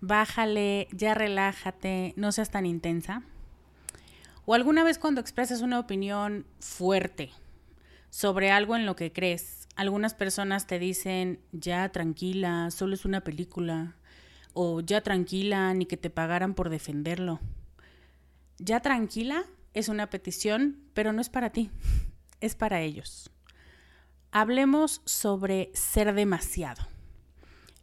bájale, ya relájate, no seas tan intensa. O alguna vez cuando expresas una opinión fuerte sobre algo en lo que crees, algunas personas te dicen, ya tranquila, solo es una película, o ya tranquila, ni que te pagaran por defenderlo. Ya tranquila es una petición, pero no es para ti, es para ellos. Hablemos sobre ser demasiado.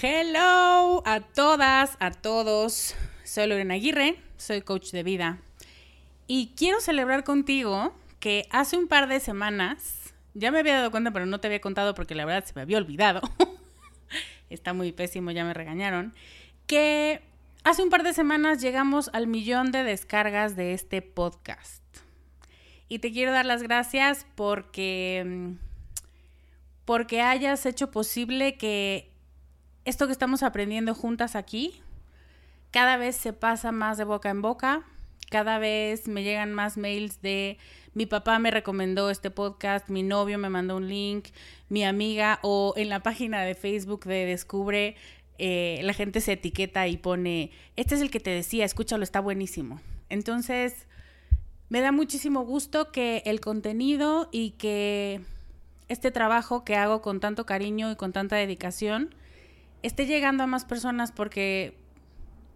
Hello a todas, a todos. Soy Lorena Aguirre, soy coach de vida. Y quiero celebrar contigo que hace un par de semanas, ya me había dado cuenta, pero no te había contado porque la verdad se me había olvidado. Está muy pésimo, ya me regañaron. Que hace un par de semanas llegamos al millón de descargas de este podcast. Y te quiero dar las gracias porque porque hayas hecho posible que esto que estamos aprendiendo juntas aquí, cada vez se pasa más de boca en boca, cada vez me llegan más mails de mi papá me recomendó este podcast, mi novio me mandó un link, mi amiga o en la página de Facebook de Descubre, eh, la gente se etiqueta y pone, este es el que te decía, escúchalo, está buenísimo. Entonces, me da muchísimo gusto que el contenido y que este trabajo que hago con tanto cariño y con tanta dedicación, esté llegando a más personas porque,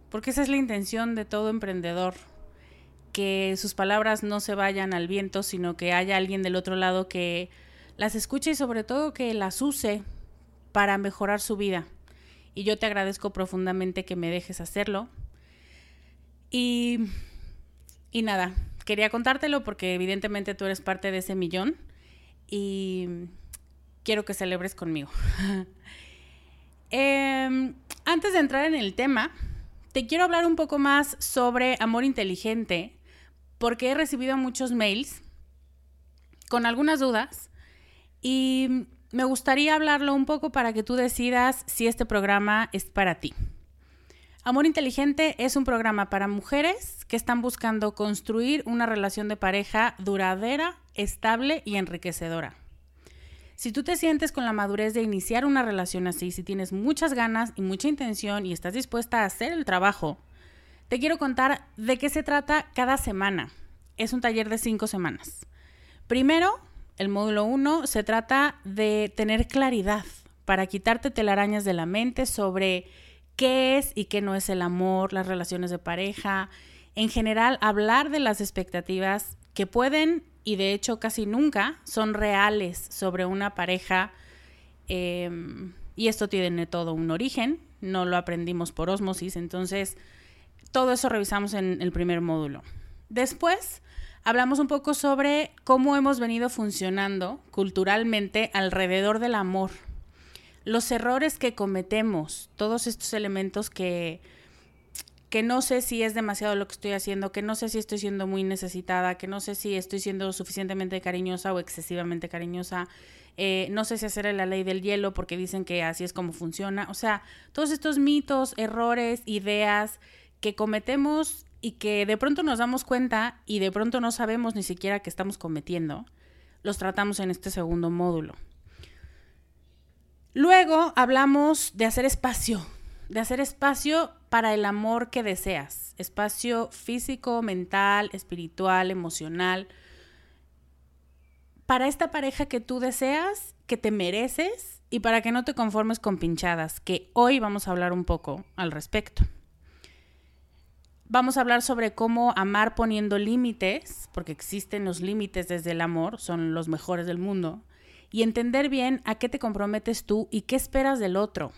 porque esa es la intención de todo emprendedor, que sus palabras no se vayan al viento, sino que haya alguien del otro lado que las escuche y sobre todo que las use para mejorar su vida. Y yo te agradezco profundamente que me dejes hacerlo. Y, y nada, quería contártelo porque evidentemente tú eres parte de ese millón y quiero que celebres conmigo. Em, antes de entrar en el tema, te quiero hablar un poco más sobre amor inteligente, porque he recibido muchos mails con algunas dudas Y me gustaría hablarlo un poco para que tú decidas si este programa es para ti. Amor Inteligente es un programa para mujeres que están buscando construir una relación de pareja duradera, estable y enriquecedora. Si tú te sientes con la madurez de iniciar una relación así, si tienes muchas ganas y mucha intención y estás dispuesta a hacer el trabajo, te quiero contar de qué se trata cada semana. Es un taller de cinco semanas. Primero, el módulo 1 se trata de tener claridad para quitarte telarañas de la mente sobre qué es y qué no es el amor, las relaciones de pareja, en general hablar de las expectativas que pueden y de hecho casi nunca son reales sobre una pareja. Em, y esto tiene todo un origen, no lo aprendimos por osmosis, entonces todo eso revisamos en el primer módulo. Después hablamos un poco sobre cómo hemos venido funcionando culturalmente alrededor del amor los errores que cometemos, todos estos elementos que, que no sé si es demasiado lo que estoy haciendo, que no sé si estoy siendo muy necesitada, que no sé si estoy siendo suficientemente cariñosa o excesivamente cariñosa, eh, no sé si hacer la ley del hielo porque dicen que así es como funciona. O sea, todos estos mitos, errores, ideas que cometemos y que de pronto nos damos cuenta y de pronto no sabemos ni siquiera que estamos cometiendo, los tratamos en este segundo módulo. Luego hablamos de hacer espacio, de hacer espacio para el amor que deseas, espacio físico, mental, espiritual, emocional, para esta pareja que tú deseas, que te mereces y para que no te conformes con pinchadas, que hoy vamos a hablar un poco al respecto. Vamos a hablar sobre cómo amar poniendo límites, porque existen los límites desde el amor, son los mejores del mundo y entender bien a qué te comprometes tú y qué esperas del otro.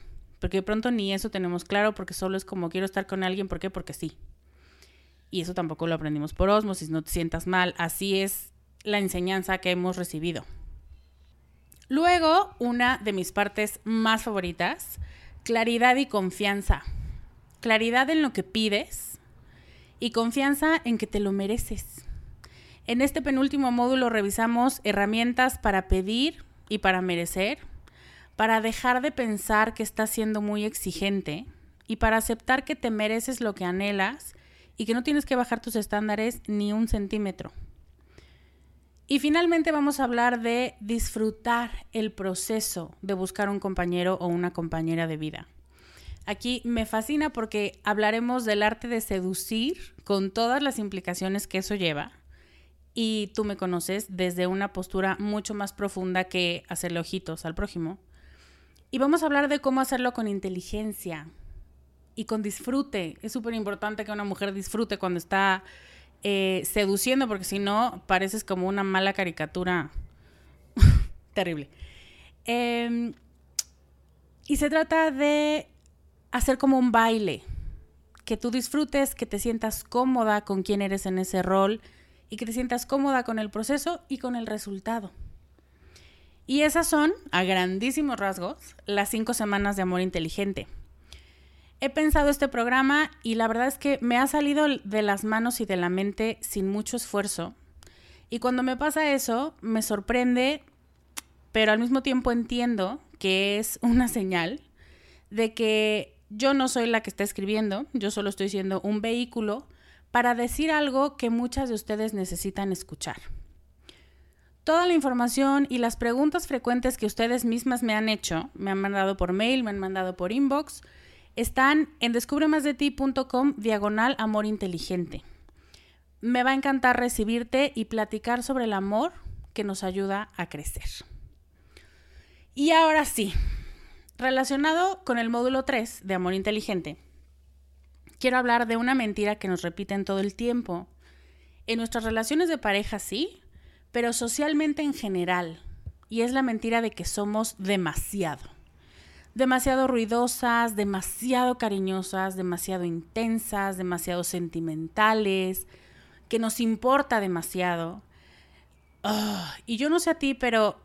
Porque de pronto ni eso tenemos claro porque solo es como quiero estar con alguien, ¿por qué? Porque sí. Y eso tampoco lo aprendimos por osmosis, no te sientas mal, así es la enseñanza que hemos recibido. Luego, una de mis partes más favoritas, claridad y confianza. Claridad en lo que pides y confianza en que te lo mereces. En este penúltimo módulo revisamos herramientas para pedir y para merecer, para dejar de pensar que estás siendo muy exigente y para aceptar que te mereces lo que anhelas y que no tienes que bajar tus estándares ni un centímetro. Y finalmente vamos a hablar de disfrutar el proceso de buscar un compañero o una compañera de vida. Aquí me fascina porque hablaremos del arte de seducir con todas las implicaciones que eso lleva y tú me conoces desde una postura mucho más profunda que hacerle ojitos al prójimo. Y vamos a hablar de cómo hacerlo con inteligencia y con disfrute. Es súper importante que una mujer disfrute cuando está eh, seduciendo, porque si no, pareces como una mala caricatura terrible. Em, y se trata de hacer como un baile, que tú disfrutes, que te sientas cómoda con quién eres en ese rol y que te sientas cómoda con el proceso y con el resultado. Y esas son, a grandísimos rasgos, las cinco semanas de amor inteligente. He pensado este programa y la verdad es que me ha salido de las manos y de la mente sin mucho esfuerzo. Y cuando me pasa eso, me sorprende, pero al mismo tiempo entiendo que es una señal de que yo no soy la que está escribiendo, yo solo estoy siendo un vehículo para decir algo que muchas de ustedes necesitan escuchar. Toda la información y las preguntas frecuentes que ustedes mismas me han hecho, me han mandado por mail, me han mandado por inbox, están en descubremasdeti.com diagonal amor inteligente. Me va a encantar recibirte y platicar sobre el amor que nos ayuda a crecer. Y ahora sí, relacionado con el módulo 3 de amor inteligente, quiero hablar de una mentira que nos repiten todo el tiempo. En nuestras relaciones de pareja sí, pero socialmente en general. Y es la mentira de que somos demasiado. Demasiado ruidosas, demasiado cariñosas, demasiado intensas, demasiado sentimentales, que nos importa demasiado. Ah, y yo no sé a ti, pero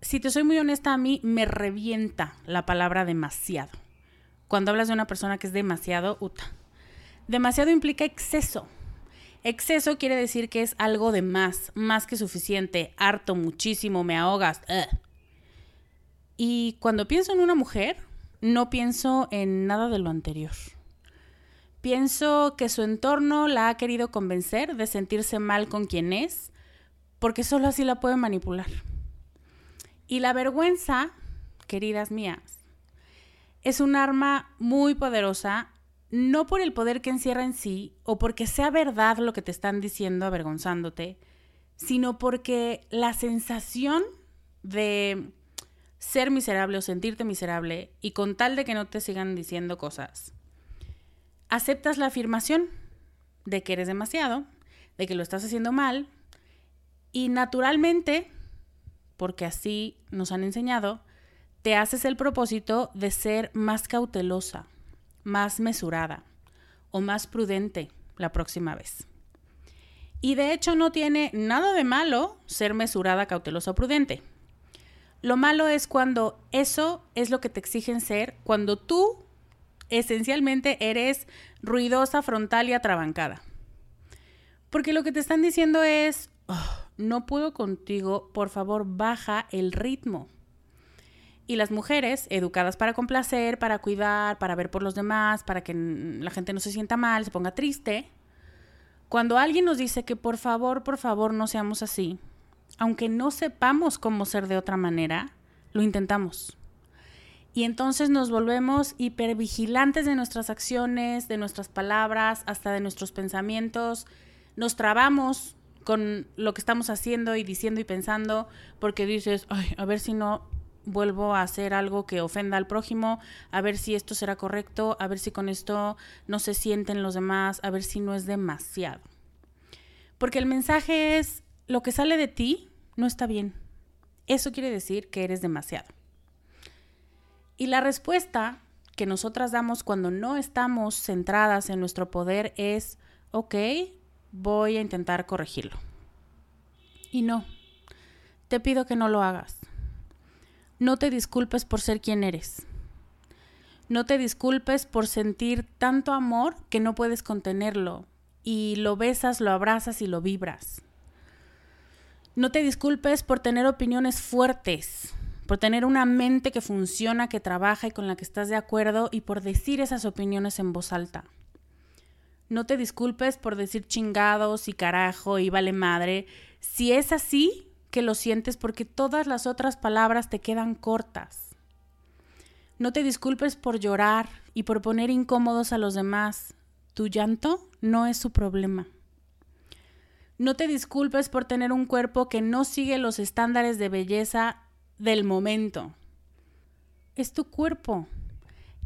si te soy muy honesta, a mí me revienta la palabra demasiado. Cuando hablas de una persona que es demasiado, uta, Demasiado implica exceso. Exceso quiere decir que es algo de más, más que suficiente, harto, muchísimo, me ahogas. Y cuando pienso en una mujer, no pienso en nada de lo anterior. Pienso que su entorno la ha querido convencer de sentirse mal con quien es, porque solo así la puede manipular. Y la vergüenza, queridas mías, es un arma muy poderosa, no por el poder que encierra en sí o porque sea verdad lo que te están diciendo avergonzándote, sino porque la sensación de ser miserable o sentirte miserable y con tal de que no te sigan diciendo cosas, aceptas la afirmación de que eres demasiado, de que lo estás haciendo mal y naturalmente, porque así nos han enseñado, te haces el propósito de ser más cautelosa, más mesurada o más prudente la próxima vez. Y de hecho no tiene nada de malo ser mesurada, cautelosa o prudente. Lo malo es cuando eso es lo que te exigen ser, cuando tú esencialmente eres ruidosa, frontal y atrabancada. Porque lo que te están diciendo es, oh, no puedo contigo, por favor baja el ritmo. Y las mujeres, educadas para complacer, para cuidar, para ver por los demás, para que la gente no se sienta mal, se ponga triste, cuando alguien nos dice que por favor, por favor no seamos así, aunque no sepamos cómo ser de otra manera, lo intentamos. Y entonces nos volvemos hipervigilantes de nuestras acciones, de nuestras palabras, hasta de nuestros pensamientos. Nos trabamos con lo que estamos haciendo y diciendo y pensando porque dices, Ay, a ver si no vuelvo a hacer algo que ofenda al prójimo, a ver si esto será correcto, a ver si con esto no se sienten los demás, a ver si no es demasiado. Porque el mensaje es, lo que sale de ti no está bien. Eso quiere decir que eres demasiado. Y la respuesta que nosotras damos cuando no estamos centradas en nuestro poder es, ok, voy a intentar corregirlo. Y no, te pido que no lo hagas. No te disculpes por ser quien eres. No te disculpes por sentir tanto amor que no puedes contenerlo y lo besas, lo abrazas y lo vibras. No te disculpes por tener opiniones fuertes, por tener una mente que funciona, que trabaja y con la que estás de acuerdo y por decir esas opiniones en voz alta. No te disculpes por decir chingados y carajo y vale madre. Si es así, que lo sientes porque todas las otras palabras te quedan cortas. No te disculpes por llorar y por poner incómodos a los demás. Tu llanto no es su problema. No te disculpes por tener un cuerpo que no sigue los estándares de belleza del momento. Es tu cuerpo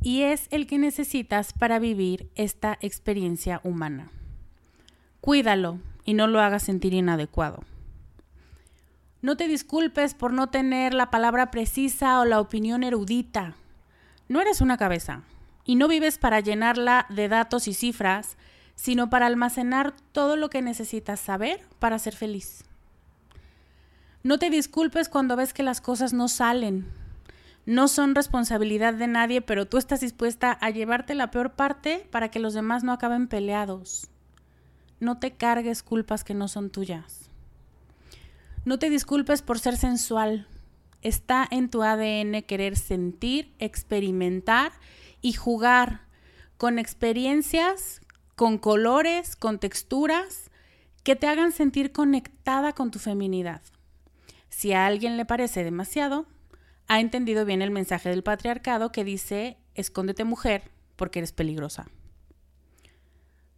y es el que necesitas para vivir esta experiencia humana. Cuídalo y no lo hagas sentir inadecuado. No te disculpes por no tener la palabra precisa o la opinión erudita. No eres una cabeza y no vives para llenarla de datos y cifras sino para almacenar todo lo que necesitas saber para ser feliz. No te disculpes cuando ves que las cosas no salen. No son responsabilidad de nadie, pero tú estás dispuesta a llevarte la peor parte para que los demás no acaben peleados. No te cargues culpas que no son tuyas. No te disculpes por ser sensual. Está en tu ADN querer sentir, experimentar y jugar con experiencias con colores, con texturas que te hagan sentir conectada con tu feminidad. Si a alguien le parece demasiado, ha entendido bien el mensaje del patriarcado que dice, escóndete mujer porque eres peligrosa.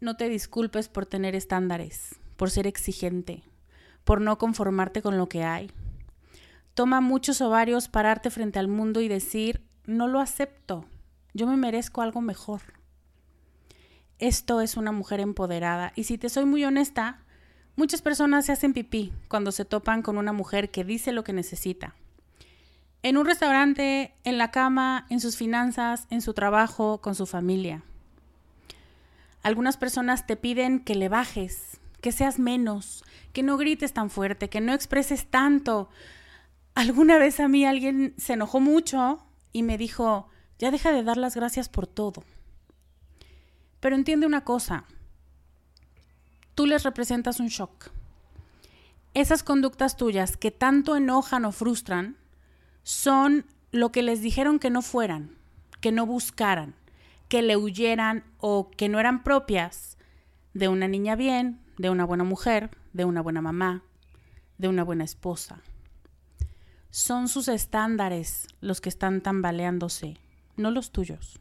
No te disculpes por tener estándares, por ser exigente, por no conformarte con lo que hay. Toma muchos ovarios pararte frente al mundo y decir, no lo acepto, yo me merezco algo mejor esto es una mujer empoderada. Y si te soy muy honesta, muchas personas se hacen pipí cuando se topan con una mujer que dice lo que necesita. En un restaurante, en la cama, en sus finanzas, en su trabajo, con su familia. Algunas personas te piden que le bajes, que seas menos, que no grites tan fuerte, que no expreses tanto. Alguna vez a mí alguien se enojó mucho y me dijo, ya deja de dar las gracias por todo. Pero entiende una cosa, tú les representas un shock. Esas conductas tuyas que tanto enojan o frustran son lo que les dijeron que no fueran, que no buscaran, que le huyeran o que no eran propias de una niña bien, de una buena mujer, de una buena mamá, de una buena esposa. Son sus estándares los que están tambaleándose, no los tuyos.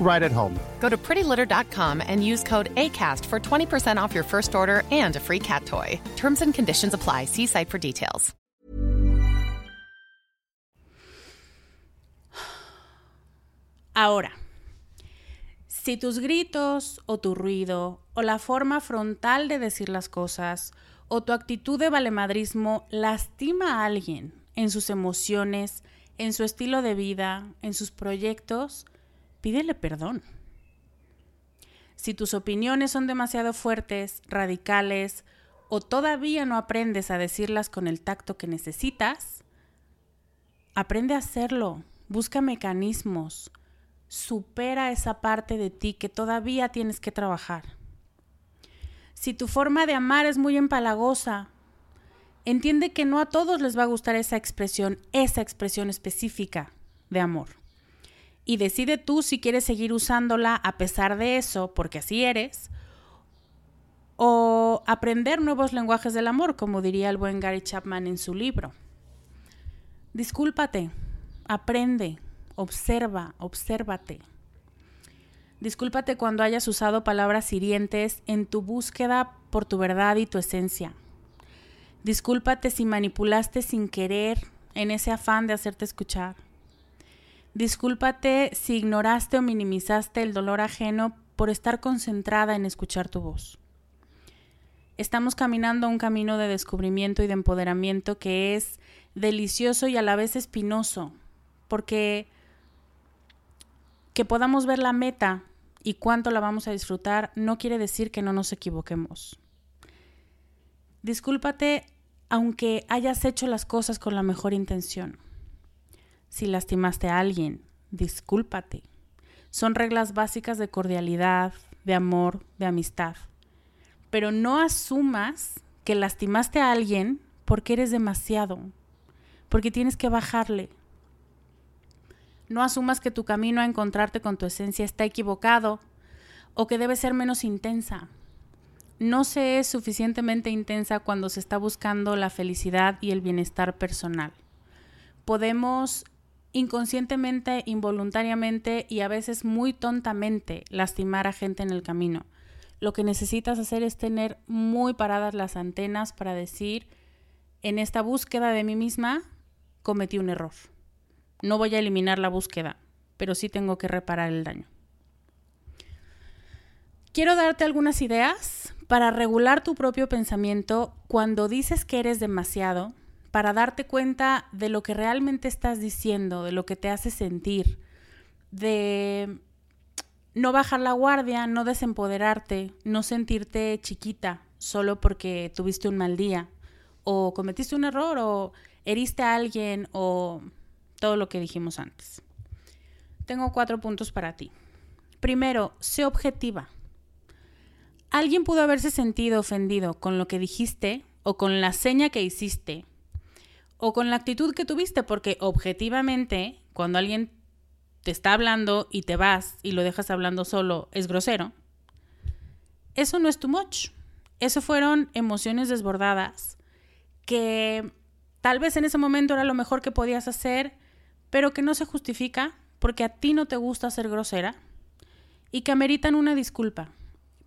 right at home. Go to prettylitter.com and use code ACAST for 20% off your first order and a free cat toy. Terms and conditions apply. See site for details. Ahora, si tus gritos o tu ruido o la forma frontal de decir las cosas o tu actitud de valemadrismo lastima a alguien en sus emociones, en su estilo de vida, en sus proyectos, pídele perdón. Si tus opiniones son demasiado fuertes, radicales, o todavía no aprendes a decirlas con el tacto que necesitas, aprende a hacerlo, busca mecanismos, supera esa parte de ti que todavía tienes que trabajar. Si tu forma de amar es muy empalagosa, entiende que no a todos les va a gustar esa expresión, esa expresión específica de amor. Y decide tú si quieres seguir usándola a pesar de eso, porque así eres, o aprender nuevos lenguajes del amor, como diría el buen Gary Chapman en su libro. Discúlpate, aprende, observa, obsérvate. Discúlpate cuando hayas usado palabras hirientes en tu búsqueda por tu verdad y tu esencia. Discúlpate si manipulaste sin querer en ese afán de hacerte escuchar. Discúlpate si ignoraste o minimizaste el dolor ajeno por estar concentrada en escuchar tu voz. Estamos caminando un camino de descubrimiento y de empoderamiento que es delicioso y a la vez espinoso, porque que podamos ver la meta y cuánto la vamos a disfrutar no quiere decir que no nos equivoquemos. Discúlpate aunque hayas hecho las cosas con la mejor intención. Si lastimaste a alguien, discúlpate. Son reglas básicas de cordialidad, de amor, de amistad. Pero no asumas que lastimaste a alguien porque eres demasiado, porque tienes que bajarle, no asumas que tu camino a encontrarte con tu esencia está equivocado o que debe ser menos intensa. No se es suficientemente intensa cuando se está buscando la felicidad y el bienestar personal. Podemos inconscientemente, involuntariamente y a veces muy tontamente lastimar a gente en el camino. Lo que necesitas hacer es tener muy paradas las antenas para decir, en esta búsqueda de mí misma, cometí un error. No voy a eliminar la búsqueda, pero sí tengo que reparar el daño. Quiero darte algunas ideas para regular tu propio pensamiento cuando dices que eres demasiado, para darte cuenta de lo que realmente estás diciendo, de lo que te hace sentir, de no bajar la guardia, no desempoderarte, no sentirte chiquita solo porque tuviste un mal día, o cometiste un error, o heriste a alguien, o todo lo que dijimos antes. Tengo cuatro puntos para ti. Primero, sé objetiva. Alguien pudo haberse sentido ofendido con lo que dijiste o con la seña que hiciste o con la actitud que tuviste, porque objetivamente, cuando alguien te está hablando y te vas y lo dejas hablando solo, es grosero. Eso no es too much. Eso fueron emociones desbordadas que tal vez en ese momento era lo mejor que podías hacer pero que no se justifica porque a ti no te gusta ser grosera y que ameritan una disculpa.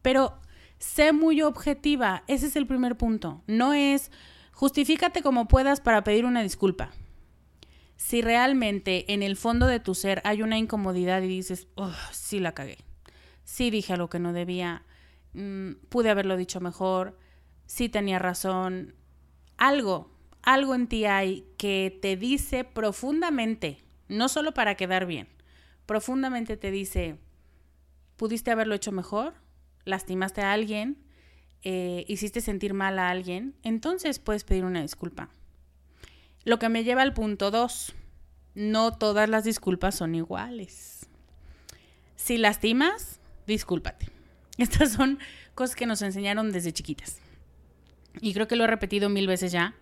Pero sé muy objetiva, ese es el primer punto. No es justifícate como puedas para pedir una disculpa. Si realmente en el fondo de tu ser hay una incomodidad y dices, oh, sí la cagué, sí dije algo que no debía, mm, pude haberlo dicho mejor, sí tenía razón, algo algo en ti hay que te dice profundamente, no solo para quedar bien, profundamente te dice, pudiste haberlo hecho mejor, lastimaste a alguien, eh, hiciste sentir mal a alguien, entonces puedes pedir una disculpa. Lo que me lleva al punto 2. No todas las disculpas son iguales. Si lastimas, discúlpate. Estas son cosas que nos enseñaron desde chiquitas. Y creo que lo he repetido mil veces ya,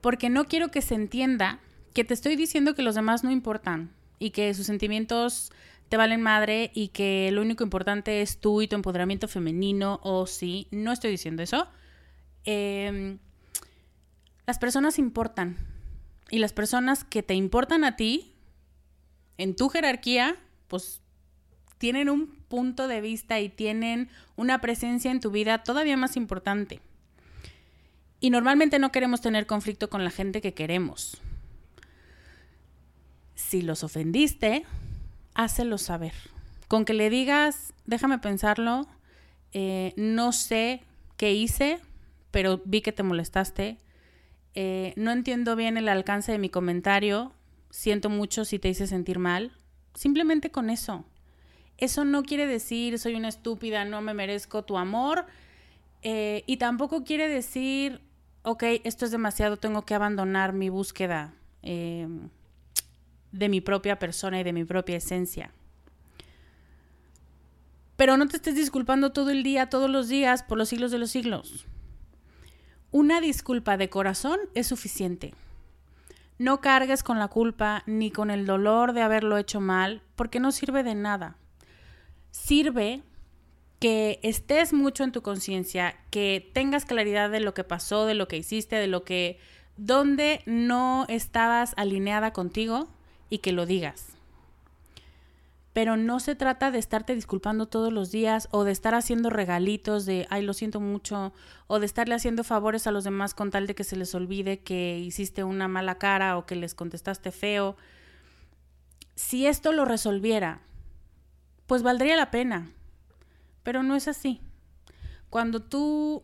porque no quiero que se entienda que te estoy diciendo que los demás no importan y que sus sentimientos valen madre y que lo único importante es tú y tu empoderamiento femenino o sí, no estoy diciendo eso. Em, las personas importan y las personas que te importan a ti, en tu jerarquía, pues tienen un punto de vista y tienen una presencia en tu vida todavía más importante. Y normalmente no queremos tener conflicto con la gente que queremos. Si los ofendiste, hácelo saber. Con que le digas, déjame pensarlo, eh, no sé qué hice, pero vi que te molestaste. Eh, no entiendo bien el alcance de mi comentario. Siento mucho si te hice sentir mal. Simplemente con eso. Eso no quiere decir soy una estúpida, no me merezco tu amor. Eh, y tampoco quiere decir, ok, esto es demasiado, tengo que abandonar mi búsqueda de mi propia persona y de mi propia esencia. Pero no te estés disculpando todo el día, todos los días, por los siglos de los siglos. Una disculpa de corazón es suficiente. No cargues con la culpa ni con el dolor de haberlo hecho mal, porque no sirve de nada. Sirve que estés mucho en tu conciencia, que tengas claridad de lo que pasó, de lo que hiciste, de lo que, donde no estabas alineada contigo y que lo digas. Pero no se trata de estarte disculpando todos los días o de estar haciendo regalitos de, ay, lo siento mucho, o de estarle haciendo favores a los demás con tal de que se les olvide que hiciste una mala cara o que les contestaste feo. Si esto lo resolviera, pues valdría la pena. Pero no es así. Cuando tú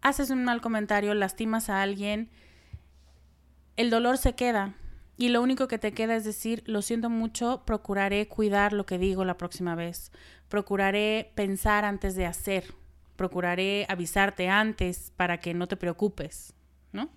haces un mal comentario, lastimas a alguien, el dolor se queda y lo único que te queda es decir, lo siento mucho, procuraré cuidar lo que digo la próxima vez, procuraré pensar antes de hacer, procuraré avisarte antes para que no te preocupes, ¿no?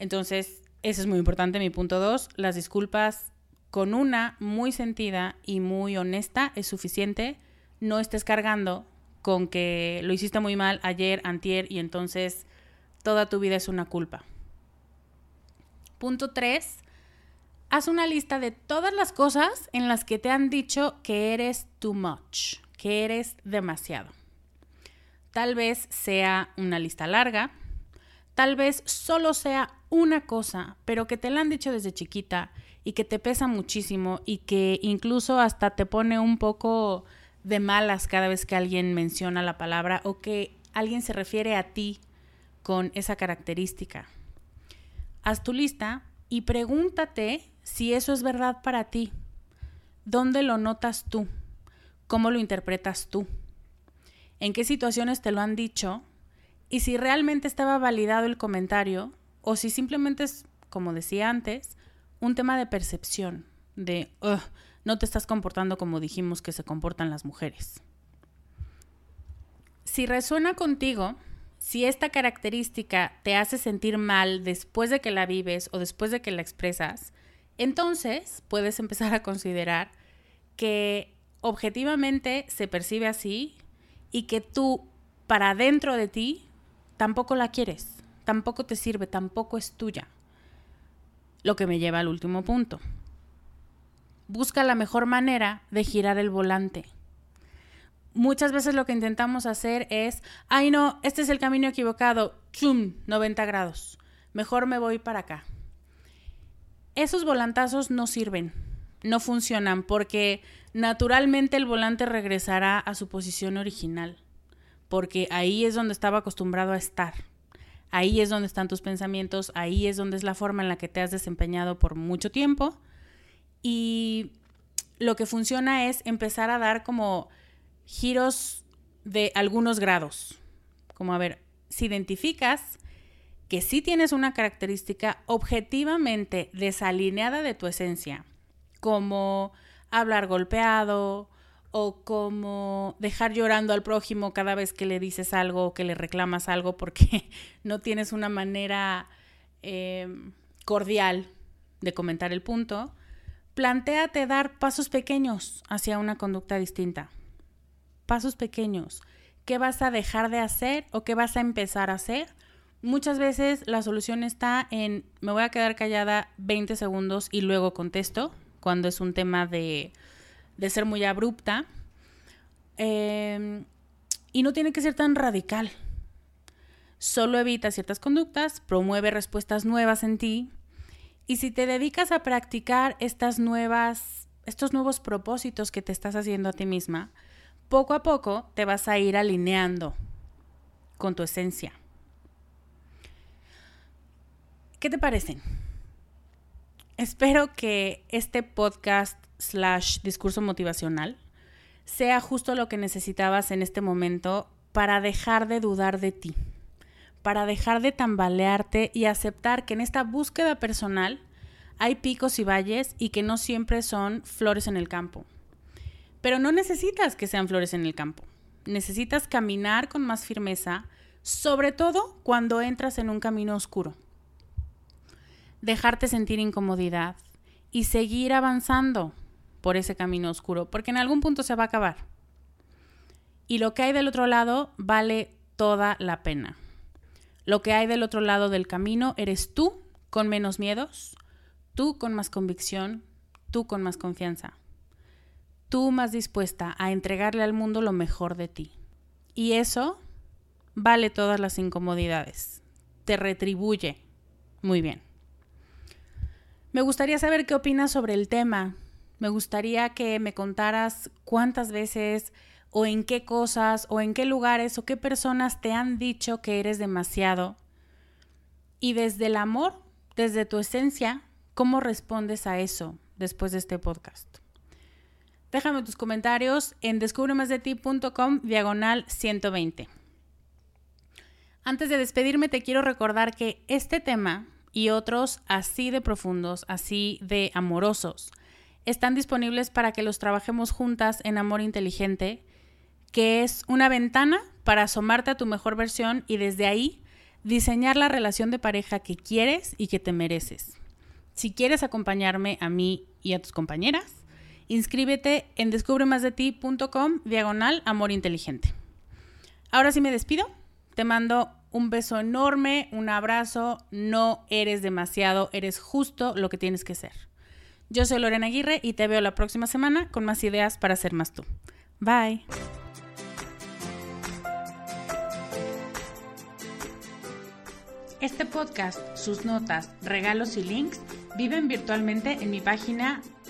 Entonces, ese es muy importante, mi punto dos, las disculpas con una muy sentida y muy honesta es suficiente, no estés cargando con que lo hiciste muy mal ayer, antier y entonces toda tu vida es una culpa. Punto 3. Haz una lista de todas las cosas en las que te han dicho que eres too much, que eres demasiado. Tal vez sea una lista larga, tal vez solo sea una cosa, pero que te la han dicho desde chiquita y que te pesa muchísimo y que incluso hasta te pone un poco de malas cada vez que alguien menciona la palabra o que alguien se refiere a ti con esa característica haz tu lista y pregúntate si eso es verdad para ti. ¿Dónde lo notas tú? ¿Cómo lo interpretas tú? ¿En qué situaciones te lo han dicho? Y si realmente estaba validado el comentario o si simplemente es, como decía antes, un tema de percepción, de no te estás comportando como dijimos que se comportan las mujeres. Si resuena contigo, si esta característica te hace sentir mal después de que la vives o después de que la expresas, entonces puedes empezar a considerar que objetivamente se percibe así y que tú, para dentro de ti, tampoco la quieres, tampoco te sirve, tampoco es tuya. Lo que me lleva al último punto. Busca la mejor manera de girar el volante muchas veces lo que intentamos hacer es, ay no, este es el camino equivocado, chum, 90 grados, mejor me voy para acá. Esos volantazos no sirven, no funcionan porque naturalmente el volante regresará a su posición original, porque ahí es donde estaba acostumbrado a estar. Ahí es donde están tus pensamientos, ahí es donde es la forma en la que te has desempeñado por mucho tiempo. Y lo que funciona es empezar a dar como giros de algunos grados. Como a ver, si identificas que sí tienes una característica objetivamente desalineada de tu esencia, como hablar golpeado o como dejar llorando al prójimo cada vez que le dices algo o que le reclamas algo porque no tienes una manera em, cordial de comentar el punto, plantéate dar pasos pequeños hacia una conducta distinta. Pasos pequeños. ¿Qué vas a dejar de hacer o qué vas a empezar a hacer? Muchas veces la solución está en me voy a quedar callada 20 segundos y luego contesto, cuando es un tema de de ser muy abrupta. Em, y no tiene que ser tan radical. Solo evita ciertas conductas, promueve respuestas nuevas en ti. Y si te dedicas a practicar estas nuevas, estos nuevos propósitos que te estás haciendo a ti misma, poco a poco te vas a ir alineando con tu esencia. ¿Qué te parecen? Espero que este podcast slash discurso motivacional sea justo lo que necesitabas en este momento para dejar de dudar de ti, para dejar de tambalearte y aceptar que en esta búsqueda personal hay picos y valles y que no siempre son flores en el campo. Pero no necesitas que sean flores en el campo. Necesitas caminar con más firmeza, sobre todo cuando entras en un camino oscuro. Dejarte sentir incomodidad y seguir avanzando por ese camino oscuro, porque en algún punto se va a acabar. Y lo que hay del otro lado vale toda la pena. Lo que hay del otro lado del camino eres tú con menos miedos, tú con más convicción, tú con más confianza, tú más dispuesta a entregarle al mundo lo mejor de ti. Y eso vale todas las incomodidades, te retribuye. Muy bien. Me gustaría saber qué opinas sobre el tema, me gustaría que me contaras cuántas veces o en qué cosas o en qué lugares o qué personas te han dicho que eres demasiado. Y desde el amor, desde tu esencia, ¿cómo respondes a eso después de este podcast? Déjame tus comentarios en descubremasdeti.com diagonal 120. Antes de despedirme te quiero recordar que este tema y otros así de profundos, así de amorosos, están disponibles para que los trabajemos juntas en Amor Inteligente, que es una ventana para asomarte a tu mejor versión y desde ahí diseñar la relación de pareja que quieres y que te mereces. Si quieres acompañarme a mí y a tus compañeras, inscríbete en descubremasdeti.com diagonal amor inteligente. Ahora sí me despido. Te mando un beso enorme, un abrazo. No eres demasiado, eres justo lo que tienes que ser. Yo soy Lorena Aguirre y te veo la próxima semana con más ideas para ser más tú. Bye. Este podcast, sus notas, regalos y links viven virtualmente en mi página